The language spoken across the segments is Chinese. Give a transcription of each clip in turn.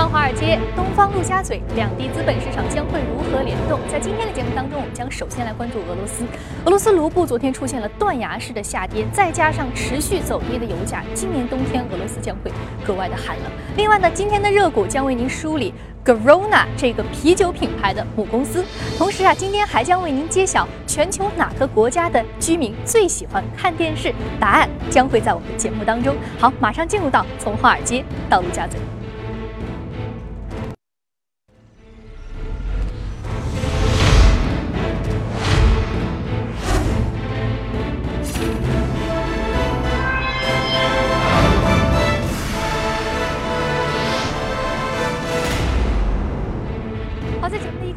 方华尔街、东方陆家嘴两地资本市场将会如何联动？在今天的节目当中，我们将首先来关注俄罗斯。俄罗斯卢布昨天出现了断崖式的下跌，再加上持续走低的油价，今年冬天俄罗斯将会格外的寒冷。另外呢，今天的热股将为您梳理 Grona 这个啤酒品牌的母公司。同时啊，今天还将为您揭晓全球哪个国家的居民最喜欢看电视？答案将会在我们的节目当中。好，马上进入到从华尔街到陆家嘴。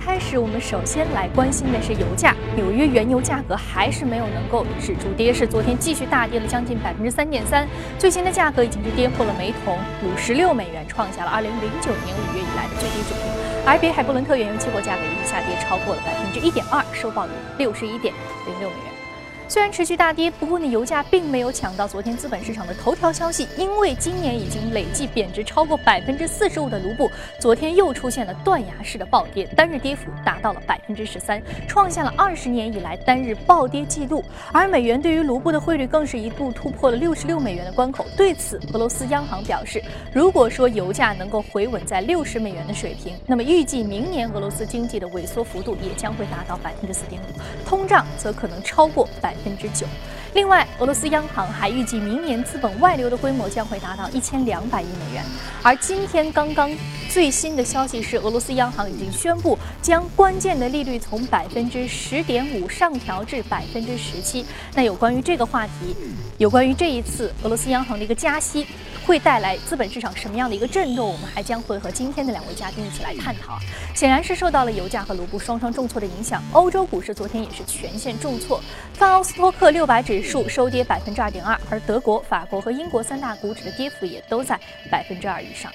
开始我们首先来关心的是油价，纽约原油价格还是没有能够止住跌势，昨天继续大跌了将近百分之三点三，最新的价格已经是跌破了每桶五十六美元，创下了二零零九年五月以来的最低水平。而北海布伦特原油期货价格也是下跌超过了百分之一点二，收报于六十一点零六美元。虽然持续大跌，不过呢，油价并没有抢到昨天资本市场的头条消息，因为今年已经累计贬值超过百分之四十五的卢布，昨天又出现了断崖式的暴跌，单日跌幅达到了百分之十三，创下了二十年以来单日暴跌记录。而美元对于卢布的汇率更是一度突破了六十六美元的关口。对此，俄罗斯央行表示，如果说油价能够回稳在六十美元的水平，那么预计明年俄罗斯经济的萎缩幅度也将会达到百分之四点五，通胀则可能超过百。百分之九。另外，俄罗斯央行还预计明年资本外流的规模将会达到一千两百亿美元。而今天刚刚最新的消息是，俄罗斯央行已经宣布将关键的利率从百分之十点五上调至百分之十七。那有关于这个话题，有关于这一次俄罗斯央行的一个加息。会带来资本市场什么样的一个震动？我们还将会和今天的两位嘉宾一起来探讨。显然是受到了油价和卢布双双重挫的影响，欧洲股市昨天也是全线重挫，泛欧斯托克六百指数收跌百分之二点二，而德国、法国和英国三大股指的跌幅也都在百分之二以上。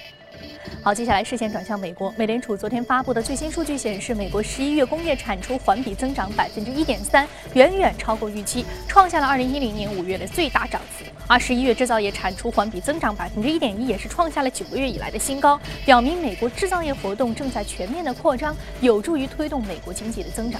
好，接下来视线转向美国。美联储昨天发布的最新数据显示，美国十一月工业产出环比增长百分之一点三，远远超过预期，创下了二零一零年五月的最大涨幅。而十一月制造业产出环比增长百分之一点一，也是创下了九个月以来的新高，表明美国制造业活动正在全面的扩张，有助于推动美国经济的增长。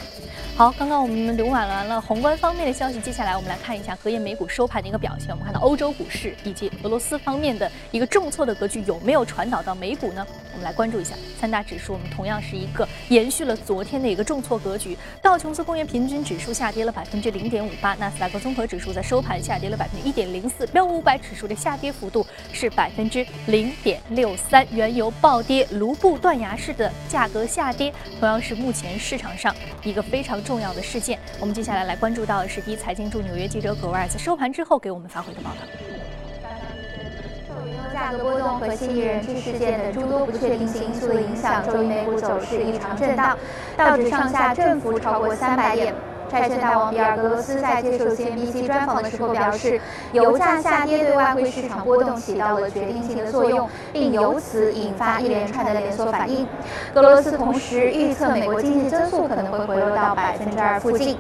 好，刚刚我们浏览完了宏观方面的消息，接下来我们来看一下隔夜美股收盘的一个表现。我们看到欧洲股市以及俄罗斯方面的一个重挫的格局有没有传导到美股呢？我们来关注一下三大指数，我们同样是一个延续了昨天的一个重挫格局。道琼斯工业平均指数下跌了百分之零点五八，纳斯达克综合指数在收盘下跌了百分之一点零四，标普五百指数的下跌幅度是百分之零点六三。原油暴跌，卢布断崖式的价格下跌，同样是目前市场上一个非常。重要的事件，我们接下来来关注到的是第一财经驻纽约记者葛维尔在收盘之后给我们发回的报道。价格波动和新一人质事件等诸多不确定性因素的影响，周一美股走势异常震荡，道指上下振幅超过三百点。债券大王比尔·格罗斯在接受 CNBC 专访的时候表示，油价下跌对外汇市场波动起到了决定性的作用，并由此引发一连串的连锁反应。格罗斯同时预测，美国经济增速可能会回落到百分之二附近。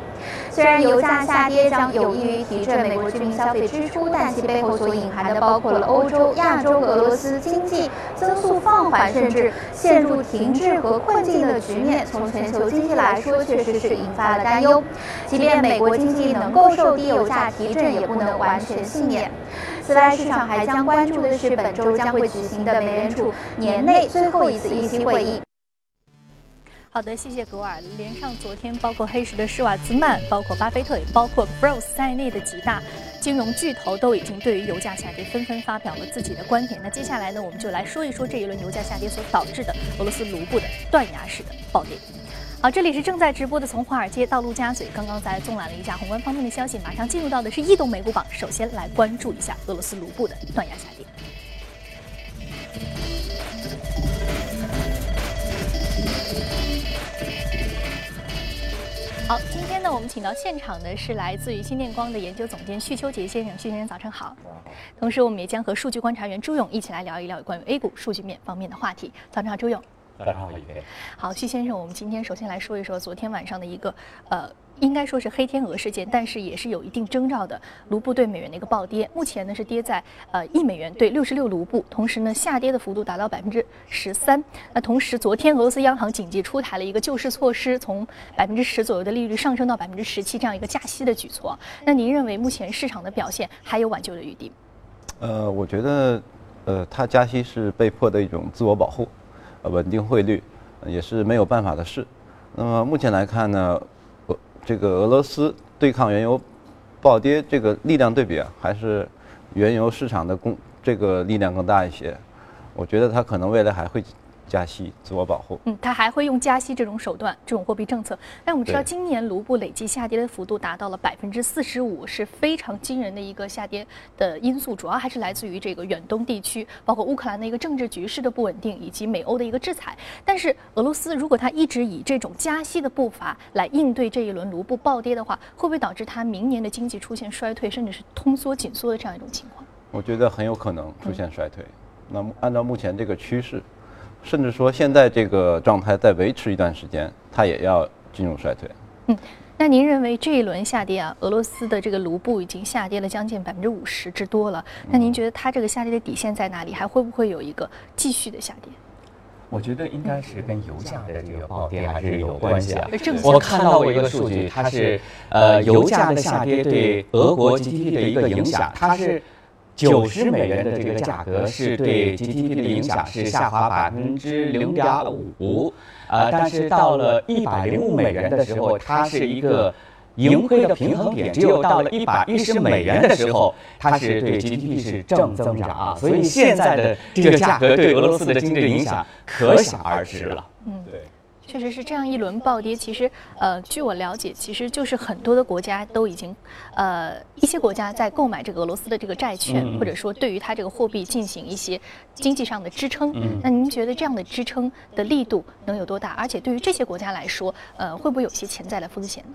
虽然油价下跌将有益于提振美国居民消费支出，但其背后所隐含的包括了欧洲、亚洲、俄罗斯经济增速放缓，甚至陷入停滞和困境的局面。从全球经济来说，确实是引发了担忧。即便美国经济能够受低油价提振，也不能完全幸免。此外，市场还将关注的是本周将会举行的美联储年内最后一次议息会议。好的，谢谢格尔。连上昨天，包括黑石的施瓦兹曼，包括巴菲特，也包括 Bros 在内的几大金融巨头，都已经对于油价下跌纷纷发表了自己的观点。那接下来呢，我们就来说一说这一轮油价下跌所导致的俄罗斯卢布的断崖式的暴跌。好，这里是正在直播的，从华尔街到陆家嘴。刚刚在纵览了一下宏观方面的消息，马上进入到的是异动美股榜。首先来关注一下俄罗斯卢布的断崖下跌。好，今天呢，我们请到现场的是来自于新电光的研究总监徐秋杰先生。徐先生，早晨好。同时，我们也将和数据观察员朱勇一起来聊一聊有关于 A 股数据面方面的话题。早上好，朱勇。早上好，好，徐先生，我们今天首先来说一说昨天晚上的一个呃应该说是黑天鹅事件，但是也是有一定征兆的。卢布对美元的一个暴跌，目前呢是跌在呃一美元兑六十六卢布，同时呢下跌的幅度达到百分之十三。那同时，昨天俄罗斯央行紧急出台了一个救市措施，从百分之十左右的利率上升到百分之十七这样一个加息的举措。那您认为目前市场的表现还有挽救的余地？呃，我觉得，呃，它加息是被迫的一种自我保护，呃，稳定汇率也是没有办法的事。那么目前来看呢？这个俄罗斯对抗原油暴跌这个力量对比啊，还是原油市场的供这个力量更大一些。我觉得它可能未来还会。加息，自我保护。嗯，他还会用加息这种手段，这种货币政策。但我们知道，今年卢布累计下跌的幅度达到了百分之四十五，是非常惊人的一个下跌的因素。主要还是来自于这个远东地区，包括乌克兰的一个政治局势的不稳定，以及美欧的一个制裁。但是俄罗斯如果它一直以这种加息的步伐来应对这一轮卢布暴跌的话，会不会导致它明年的经济出现衰退，甚至是通缩紧缩的这样一种情况？我觉得很有可能出现衰退。那么按照目前这个趋势。甚至说，现在这个状态再维持一段时间，它也要进入衰退。嗯，那您认为这一轮下跌啊，俄罗斯的这个卢布已经下跌了将近百分之五十之多了。那您觉得它这个下跌的底线在哪里？还会不会有一个继续的下跌？我觉得应该是跟油价的这个暴跌还是有关系啊。我看到过一个数据，它是呃油价的下跌对俄国 GDP 的一个影响，它是。九十美元的这个价格是对 GDP 的影响是下滑百分之零点五，呃，但是到了一百零五美元的时候，它是一个盈亏的平衡点，只有到了一百一十美元的时候，它是对 GDP 是正增长啊，所以现在的这个价格对俄罗斯的经济影响可想而知了。嗯，对。确实是这样一轮暴跌，其实，呃，据我了解，其实就是很多的国家都已经，呃，一些国家在购买这个俄罗斯的这个债券，或者说对于它这个货币进行一些经济上的支撑。那您觉得这样的支撑的力度能有多大？而且对于这些国家来说，呃，会不会有些潜在的风险呢？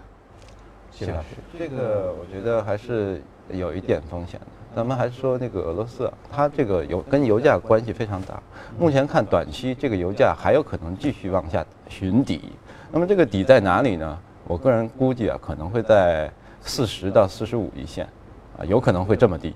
谢老师，这个我觉得还是有一点风险的。咱们还是说那个俄罗斯，它这个油跟油价关系非常大。目前看短期这个油价还有可能继续往下寻底。那么这个底在哪里呢？我个人估计啊，可能会在四十到四十五一线，啊，有可能会这么低。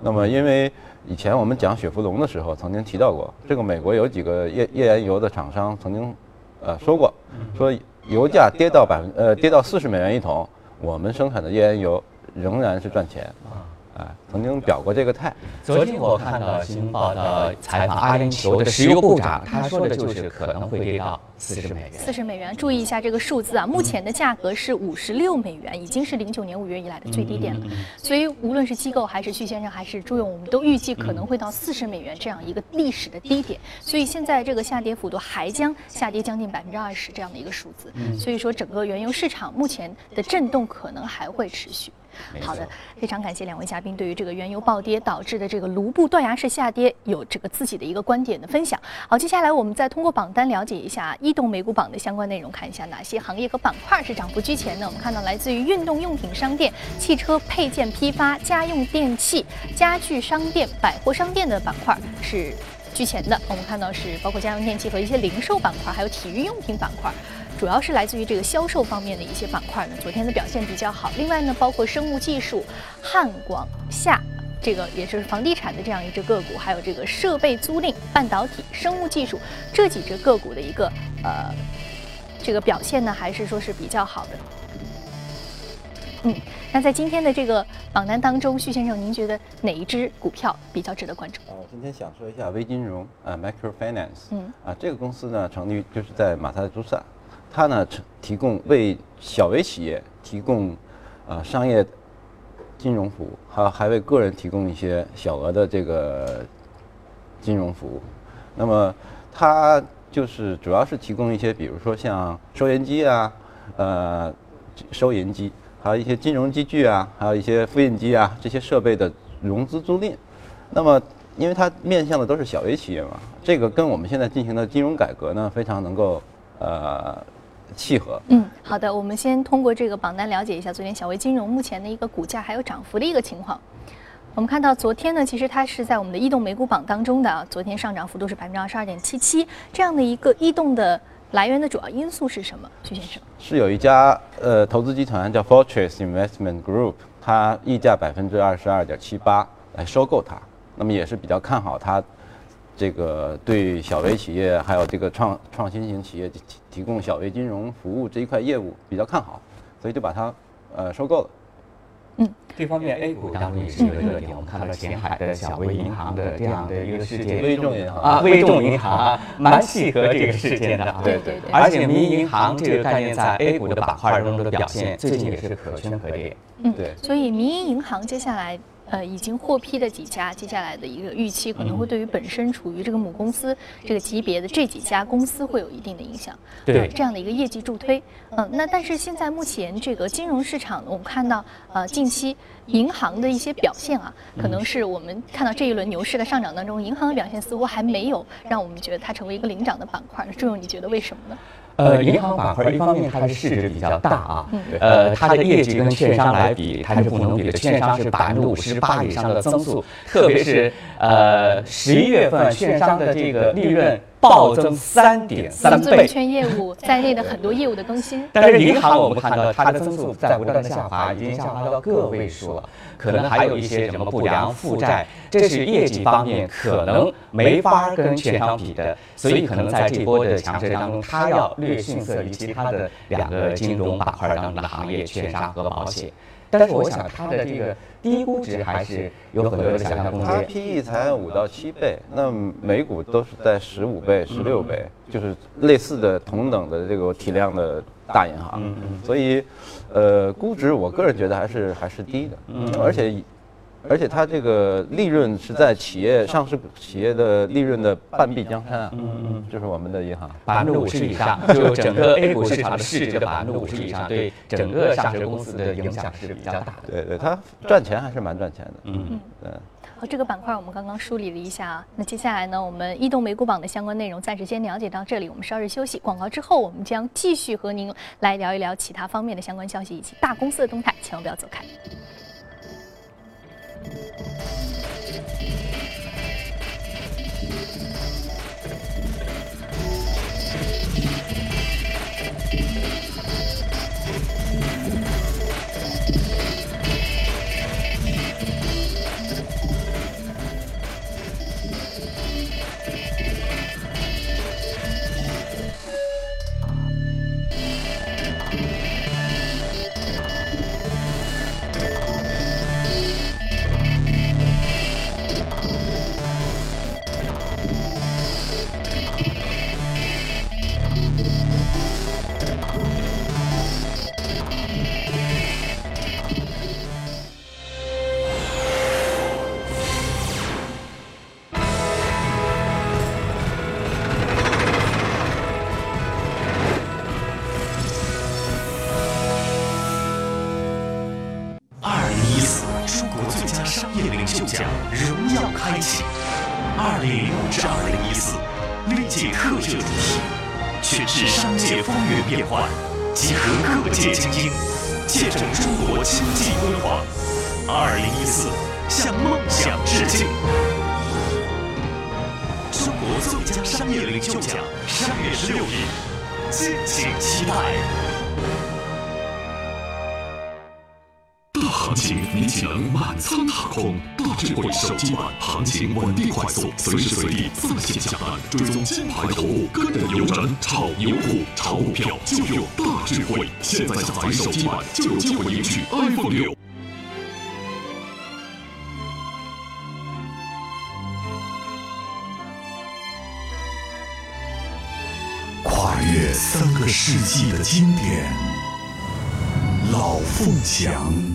那么因为以前我们讲雪佛龙的时候曾经提到过，这个美国有几个页页岩油的厂商曾经呃说过，说油价跌到百分呃跌到四十美元一桶，我们生产的页岩油仍然是赚钱。啊，哎曾经表过这个态。昨天我看到新闻报的采访阿联酋的石油部长，他说的就是可能会跌到四十美元。四十美元，注意一下这个数字啊！目前的价格是五十六美元，已经是零九年五月以来的最低点了。所以无论是机构还是徐先生还是朱勇，我们都预计可能会到四十美元这样一个历史的低点。所以现在这个下跌幅度还将下跌将近百分之二十这样的一个数字。所以说整个原油市场目前的震动可能还会持续。好的，非常感谢两位嘉宾对于这个原油暴跌导致的这个卢布断崖式下跌有这个自己的一个观点的分享。好，接下来我们再通过榜单了解一下异动美股榜的相关内容，看一下哪些行业和板块是涨幅居前的。我们看到来自于运动用品商店、汽车配件批发、家用电器、家具商店、百货商店的板块是居前的。我们看到是包括家用电器和一些零售板块，还有体育用品板块。主要是来自于这个销售方面的一些板块呢，昨天的表现比较好。另外呢，包括生物技术、汉广夏，这个也是房地产的这样一只个股，还有这个设备租赁、半导体、生物技术这几只个股的一个呃这个表现呢，还是说是比较好的。嗯，那在今天的这个榜单当中，徐先生，您觉得哪一只股票比较值得关注？啊，我今天想说一下微金融啊，Microfinance。嗯，啊，这个公司呢，成立就是在马萨诸塞。它呢，提供为小微企业提供啊商业金融服务，还还为个人提供一些小额的这个金融服务。那么它就是主要是提供一些，比如说像收银机啊，呃，收银机，还有一些金融机具啊，还有一些复印机啊这些设备的融资租赁。那么因为它面向的都是小微企业嘛，这个跟我们现在进行的金融改革呢，非常能够呃。契合。嗯，好的，我们先通过这个榜单了解一下昨天小微金融目前的一个股价还有涨幅的一个情况。我们看到昨天呢，其实它是在我们的异动美股榜当中的，昨天上涨幅度是百分之二十二点七七，这样的一个异动的来源的主要因素是什么？徐先生是有一家呃投资集团叫 Fortress Investment Group，它溢价百分之二十二点七八来收购它，那么也是比较看好它这个对小微企业还有这个创创新型企业提提供小微金融服务这一块业务比较看好，所以就把它呃收购了。嗯，这方面 A 股当中也是有热点，我们看到前海的小微银行的这样的一个事件，微众银行啊，微众银行蛮契合这个事件的，对对对。而且民营银行这个概念在 A 股的板块中的表现，最近也是可圈可点。嗯，对。所以民营银行接下来。呃，已经获批的几家，接下来的一个预期可能会对于本身处于这个母公司这个级别的这几家公司会有一定的影响，对这样的一个业绩助推。嗯，那但是现在目前这个金融市场，我们看到呃近期银行的一些表现啊，可能是我们看到这一轮牛市的上涨当中，银行的表现似乎还没有让我们觉得它成为一个领涨的板块。朱勇，你觉得为什么呢？呃，银行板块一方面它的市值比较大啊，呃，它的业绩跟券商来比，它是不能比的。券商是百分之五十八以上的增速，特别是呃十一月份券商的这个利润。暴增三点三倍，资本券业务在内的很多业务的更新。但是银行我们看到它的增速在不断的下滑，已经下滑到个位数了。可能还有一些什么不良负债，这是业绩方面可能没法跟券商比的。所以可能在这波的强势当中，它要略逊色于其他的两个金融板块当中的行业，券商和保险。但是我想它的这个低估值还是有很多的想象空间。它 PE 才五到七倍，那美股都是在十五倍、十六倍，就是类似的同等的这个体量的大银行。所以，呃，估值我个人觉得还是还是低的，而且。而且它这个利润是在企业上市企业的利润的半壁江山啊，嗯嗯，就是我们的银行百分之五十以上，就整个 A 股市场的市值的百分之五十以上，对整个上市公司的影响是比较大的。对对，它赚钱还是蛮赚钱的。嗯对。好，这个板块我们刚刚梳理了一下啊，那接下来呢，我们移动美股榜的相关内容暂时先了解到这里，我们稍事休息，广告之后我们将继续和您来聊一聊其他方面的相关消息以及大公司的动态，千万不要走开。Thank you. 集合各界精英见证中国经济辉煌二零一四向梦想致敬。中国最佳商业领袖奖十二月十六日敬请期待。你岂能满仓踏空？大智慧手机版行情稳定快速，随时随地在线下单，追踪金牌头部，跟着牛人炒牛股、炒股票就有大智慧。现在下载手机版就有机会赢取 iPhone 六。跨越三个世纪的经典，老凤祥。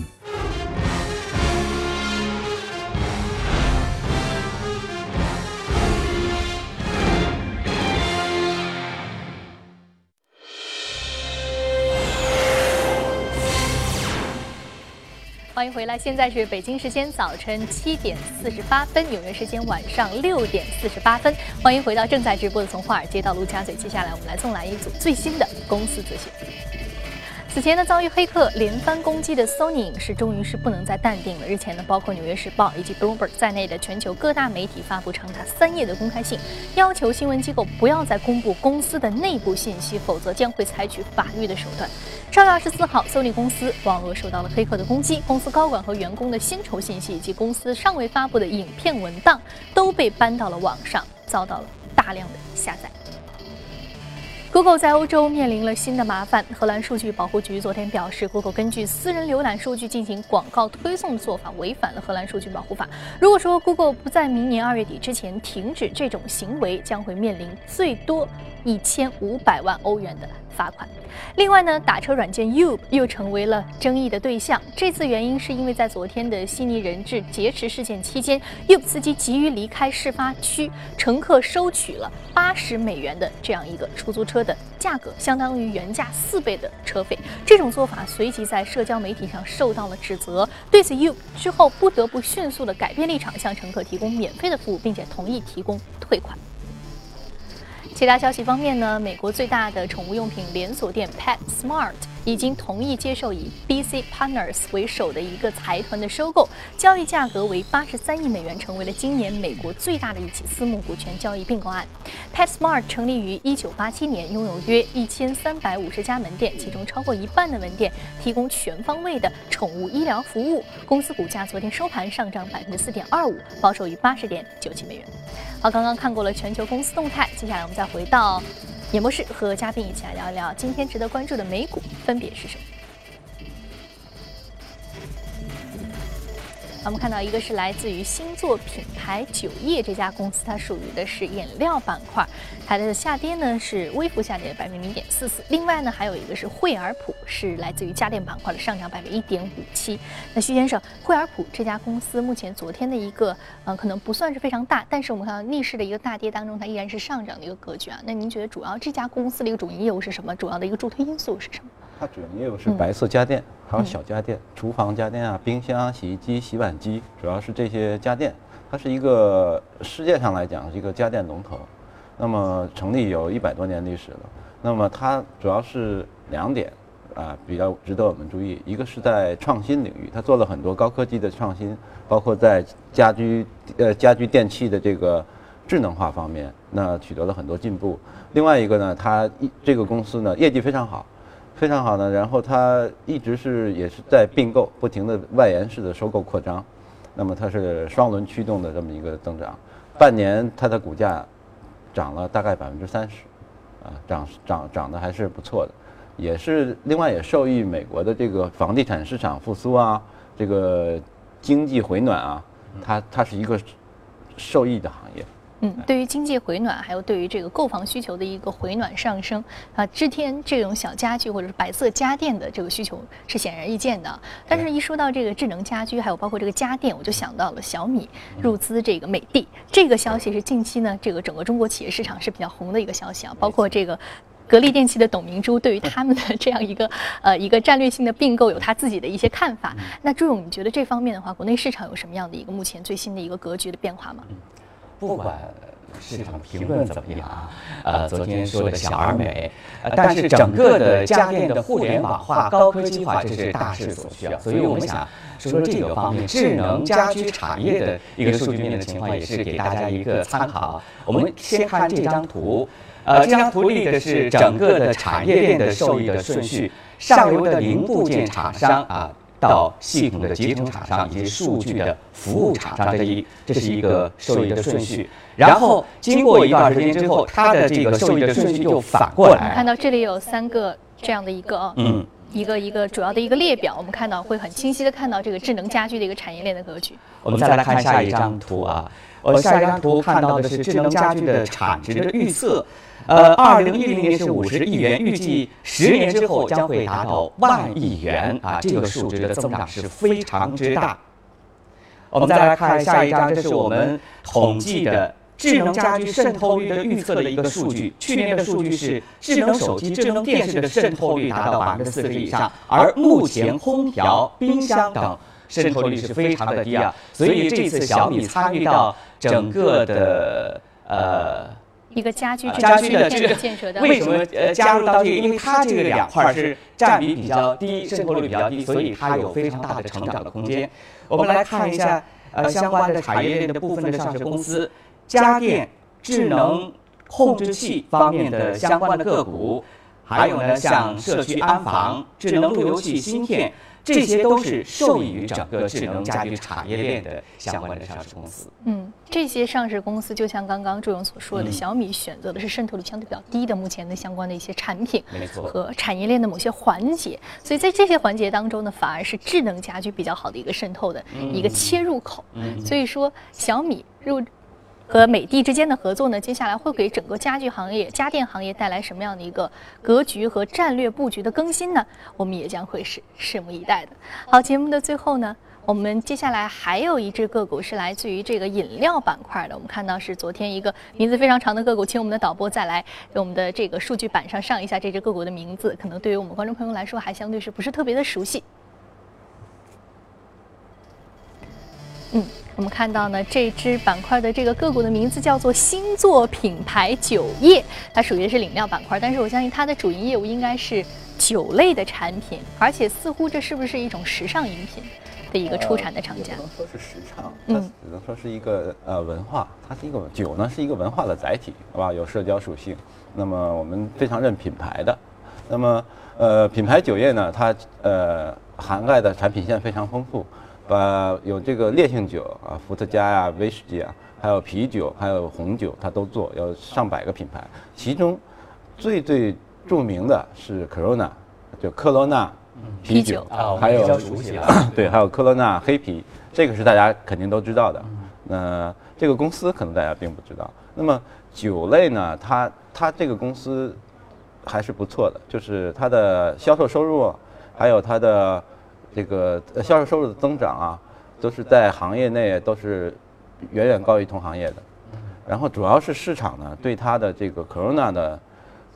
欢迎回来，现在是北京时间早晨七点四十八分，纽约时间晚上六点四十八分。欢迎回到正在直播的从华尔街到陆家嘴，接下来我们来送来一组最新的公司资讯。此前呢，遭遇黑客连番攻击的 Sony 影视终于是不能再淡定了。日前呢，包括《纽约时报》以及 Bloomberg 在内的全球各大媒体发布长达三页的公开信，要求新闻机构不要再公布公司的内部信息，否则将会采取法律的手段。上月二十四号，Sony 公司网络受到了黑客的攻击，公司高管和员工的薪酬信息以及公司尚未发布的影片文档都被搬到了网上，遭到了大量的下载。Google 在欧洲面临了新的麻烦。荷兰数据保护局昨天表示，Google 根据私人浏览数据进行广告推送的做法违反了荷兰数据保护法。如果说 Google 不在明年二月底之前停止这种行为，将会面临最多一千五百万欧元的。罚款。另外呢，打车软件 u 又成为了争议的对象。这次原因是因为在昨天的悉尼人质劫持事件期间 u 司机急于离开事发区，乘客收取了八十美元的这样一个出租车的价格，相当于原价四倍的车费。这种做法随即在社交媒体上受到了指责。对此 u 之后不得不迅速的改变立场，向乘客提供免费的服务，并且同意提供退款。其他消息方面呢，美国最大的宠物用品连锁店 PetSmart 已经同意接受以 BC Partners 为首的一个财团的收购，交易价格为八十三亿美元，成为了今年美国最大的一起私募股权交易并购案。PetSmart 成立于一九八七年，拥有约一千三百五十家门店，其中超过一半的门店提供全方位的宠物医疗服务。公司股价昨天收盘上涨百分之四点二五，报收于八十点九七美元。好，刚刚看过了全球公司动态，接下来我们再回到演播室，和嘉宾一起来聊一聊今天值得关注的美股分别是什么。我们看到一个是来自于星座品牌酒业这家公司，它属于的是饮料板块，它的下跌呢是微幅下跌百分之零点四四。另外呢还有一个是惠而浦，是来自于家电板块的上涨百分之一点五七。那徐先生，惠而浦这家公司目前昨天的一个呃可能不算是非常大，但是我们看到逆势的一个大跌当中，它依然是上涨的一个格局啊。那您觉得主要这家公司的一个主营业务是什么？主要的一个助推因素是什么？它主营业务是白色家电，还有小家电、厨房家电啊，冰箱、洗衣机、洗碗机，主要是这些家电。它是一个世界上来讲是一个家电龙头，那么成立有一百多年历史了。那么它主要是两点啊，比较值得我们注意。一个是在创新领域，它做了很多高科技的创新，包括在家居呃家居电器的这个智能化方面，那取得了很多进步。另外一个呢，它一这个公司呢业绩非常好。非常好呢，然后它一直是也是在并购，不停的外延式的收购扩张，那么它是双轮驱动的这么一个增长，半年它的股价涨了大概百分之三十，啊，涨涨涨得还是不错的，也是另外也受益美国的这个房地产市场复苏啊，这个经济回暖啊，它它是一个受益的行业。嗯，对于经济回暖，还有对于这个购房需求的一个回暖上升啊，之天这种小家具或者是白色家电的这个需求是显而易见的。但是，一说到这个智能家居，还有包括这个家电，我就想到了小米入资这个美的。这个消息是近期呢，这个整个中国企业市场是比较红的一个消息啊。包括这个格力电器的董明珠对于他们的这样一个呃一个战略性的并购有他自己的一些看法。那朱勇，你觉得这方面的话，国内市场有什么样的一个目前最新的一个格局的变化吗？不管市场评论怎么样啊，呃，昨天说的小而美，但是整个的家电的互联网化、高科技化，这是大势所需啊。所以我们想说说这个方面，智能家居产业的一个数据面的情况，也是给大家一个参考。我们先看这张图，呃，这张图列的是整个的产业链的受益的顺序，上游的零部件厂商啊。到系统的集成厂商以及数据的服务厂商，这一这是一个受益的顺序。然后经过一段时间之后，它的这个受益的顺序又反过来。看到这里有三个这样的一个嗯一个一个主要的一个列表，我们看到会很清晰的看到这个智能家居的一个产业链的格局。我们再来看下一张图啊，我下一张图看到的是智能家居的产值的预测。呃，二零一零年是五十亿元，预计十年之后将会达到万亿元啊！这个数值的增长是非常之大。我们再来看下一张，这是我们统计的智能家居渗透率的预测的一个数据。去年的数据是智能手机、智能电视的渗透率达到百分之四十以上，而目前空调、冰箱等渗透率是非常的低啊。所以这次小米参与到整个的呃。一个家居家居的这个建设的为什么呃加入到这个？因为它这个两块是占比比较低，渗透率比较低，所以它有非常大的成长的空间。我们来看一下呃相关的产业链的部分的上市公司，家电、智能控制器方面的相关的个股，还有呢像社区安防、智能路由器芯片。这些都是受益于整个智能家居产业链的相关的上市公司。嗯，这些上市公司就像刚刚朱勇所说的，小米选择的是渗透率相对比较低的目前的相关的一些产品，没错，和产业链的某些环节。所以在这些环节当中呢，反而是智能家居比较好的一个渗透的一个切入口。所以说，小米入。和美的之间的合作呢，接下来会给整个家具行业、家电行业带来什么样的一个格局和战略布局的更新呢？我们也将会是拭目以待的。好，节目的最后呢，我们接下来还有一只个股是来自于这个饮料板块的。我们看到是昨天一个名字非常长的个股，请我们的导播再来给我们的这个数据板上上一下这只个股的名字，可能对于我们观众朋友来说还相对是不是特别的熟悉？嗯。我们看到呢，这支板块的这个个股的名字叫做星座品牌酒业，它属于的是饮料板块，但是我相信它的主营业务应该是酒类的产品，而且似乎这是不是一种时尚饮品的一个出产的厂家？不能说是时尚，它只能说是一个呃文化，它是一个酒呢，是一个文化的载体，好吧？有社交属性。那么我们非常认品牌的，那么呃品牌酒业呢，它呃涵盖的产品线非常丰富。把有这个烈性酒啊，伏特加呀、威士忌啊，还有啤酒、还有红酒，它都做，有上百个品牌。其中最最著名的是 Corona，就科罗娜啤酒，还有 对，还有科罗娜黑啤，这个是大家肯定都知道的。那这个公司可能大家并不知道。那么酒类呢，它它这个公司还是不错的，就是它的销售收入，还有它的。这个销售收入的增长啊，都是在行业内都是远远高于同行业的。然后主要是市场呢对它的这个 Corona 的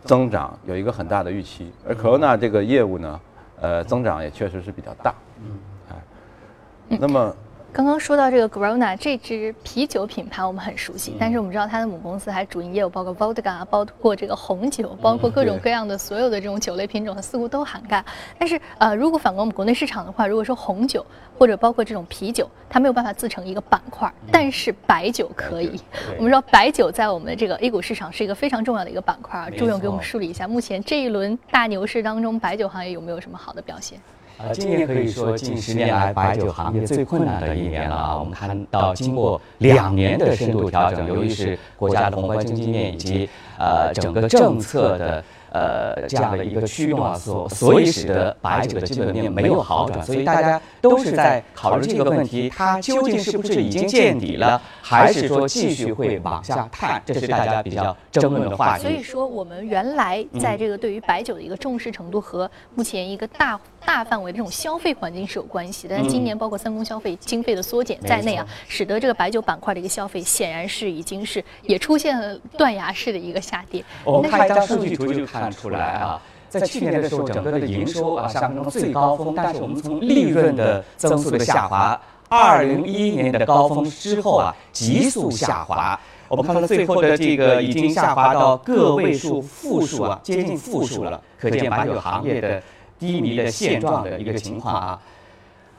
增长有一个很大的预期，而 Corona 这个业务呢，呃，增长也确实是比较大。嗯，哎，那么。刚刚说到这个 Corona 这支啤酒品牌，我们很熟悉，但是我们知道它的母公司还主营业务包括 Vodka，包括这个红酒，包括各种各样的所有的这种酒类品种，它似乎都涵盖。但是呃，如果反观我们国内市场的话，如果说红酒或者包括这种啤酒，它没有办法自成一个板块，但是白酒可以。我们知道白酒在我们的这个 A 股市场是一个非常重要的一个板块啊。朱勇给我们梳理一下，目前这一轮大牛市当中，白酒行业有没有什么好的表现？呃，今年可以说近十年来白酒行业最困难的一年了啊！我们看到经过两年的深度调整，由于是国家的宏观经济面以及呃整个政策的。呃，这样的一个驱动啊，所所以使得白酒的基本面没有好转，所以大家都是在考虑这个问题：它究竟是不是已经见底了，还是说继续会往下探？这是大家比较争论的话题。所以说，我们原来在这个对于白酒的一个重视程度和目前一个大大范围的这种消费环境是有关系的。但今年包括三公消费经费的缩减在内啊，使得这个白酒板块的一个消费显然是已经是也出现了断崖式的一个下跌。我们看一张数据图就看。看出来啊，在去年的时候，整个的营收啊上升到最高峰，但是我们从利润的增速的下滑，二零一一年的高峰之后啊，急速下滑。我们看到最后的这个已经下滑到个位数负数啊，接近负数了，可见白酒行业的低迷的现状的一个情况啊。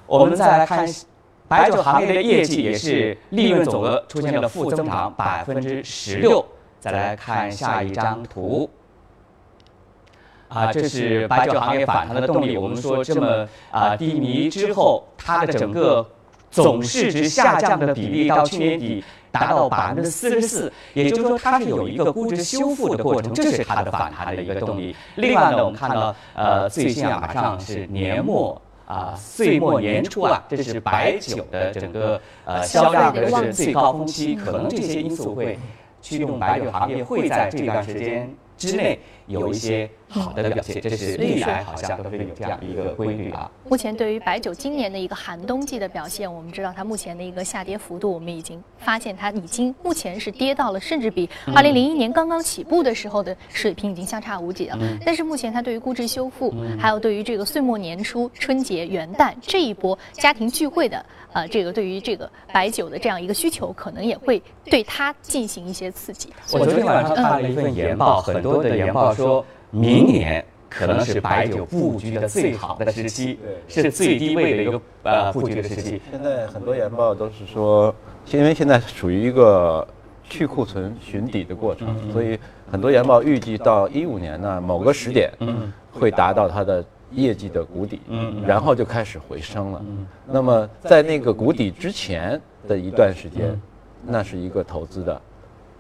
我们再来看白酒行业的业绩，也是利润总额出现了负增长百分之十六。再来看下一张图。啊，这是白酒行业反弹的动力。我们说这么啊低迷之后，它的整个总市值下降的比例到去年底达到百分之四十四，也就是说它是有一个估值修复的过程，这是它的反弹的一个动力。另外呢，我们看到呃最近啊马上是年末啊岁末年初啊，这是白酒的整个呃销量的是最高峰期，可能这些因素会驱动白酒行业会在这段时间之内。有一些好的表现，这是历来好像都是有这样的一个规律啊。目前对于白酒今年的一个寒冬季的表现，我们知道它目前的一个下跌幅度，我们已经发现它已经目前是跌到了，甚至比二零零一年刚刚起步的时候的水平已经相差无几了。但是目前它对于估值修复，还有对于这个岁末年初、春节、元旦这一波家庭聚会的，呃，这个对于这个白酒的这样一个需求，可能也会对它进行一些刺激。我昨天晚上看了一份研报，很多的研报说明年。可能是白酒布局的最好的时期，是最低位的一个呃布局的时期。现在很多研报都是说，因为现在属于一个去库存寻底的过程，所以很多研报预计到一五年呢某个时点，会达到它的业绩的谷底，然后就开始回升了。那么在那个谷底之前的一段时间，那是一个投资的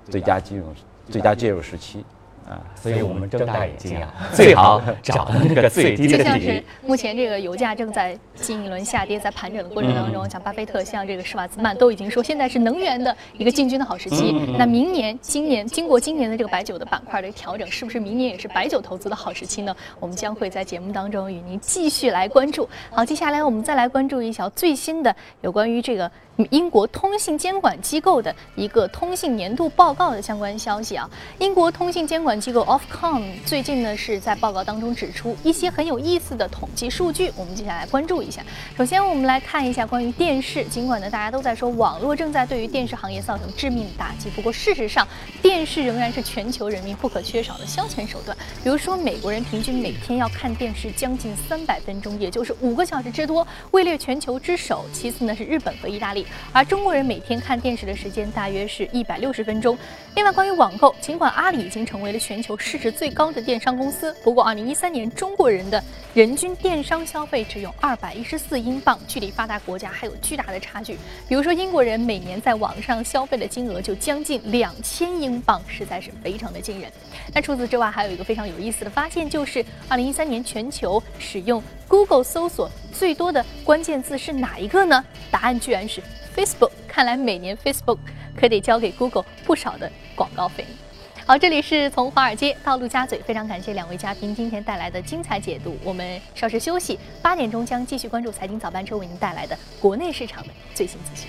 最佳金融、最佳介入时期。啊，所以我们睁大眼睛啊，最好 找那个最低的就像是目前这个油价正在新一轮下跌，在盘整的过程当中，像巴菲特、像这个施瓦兹曼都已经说，现在是能源的一个进军的好时期。那明年、今年经过今年的这个白酒的板块的调整，是不是明年也是白酒投资的好时期呢？我们将会在节目当中与您继续来关注。好，接下来我们再来关注一条最新的有关于这个。英国通信监管机构的一个通信年度报告的相关消息啊，英国通信监机构 Ofcom 最近呢是在报告当中指出一些很有意思的统计数据，我们接下来关注一下。首先，我们来看一下关于电视，尽管呢大家都在说网络正在对于电视行业造成致命的打击，不过事实上，电视仍然是全球人民不可缺少的消遣手段。比如说，美国人平均每天要看电视将近三百分钟，也就是五个小时之多，位列全球之首。其次呢是日本和意大利。而中国人每天看电视的时间大约是一百六十分钟。另外，关于网购，尽管阿里已经成为了全球市值最高的电商公司，不过二零一三年中国人的人均电商消费只有二百一十四英镑，距离发达国家还有巨大的差距。比如说，英国人每年在网上消费的金额就将近两千英镑，实在是非常的惊人。那除此之外，还有一个非常有意思的发现，就是二零一三年全球使用 Google 搜索最多的关键字是哪一个呢？答案居然是。Facebook，看来每年 Facebook 可得交给 Google 不少的广告费。好这里是从华尔街到陆家嘴非常感谢两位嘉宾今天带来的精彩解读。我们稍事休息八点钟将继续关注财经早班车为您带来的国内市场的最新资讯。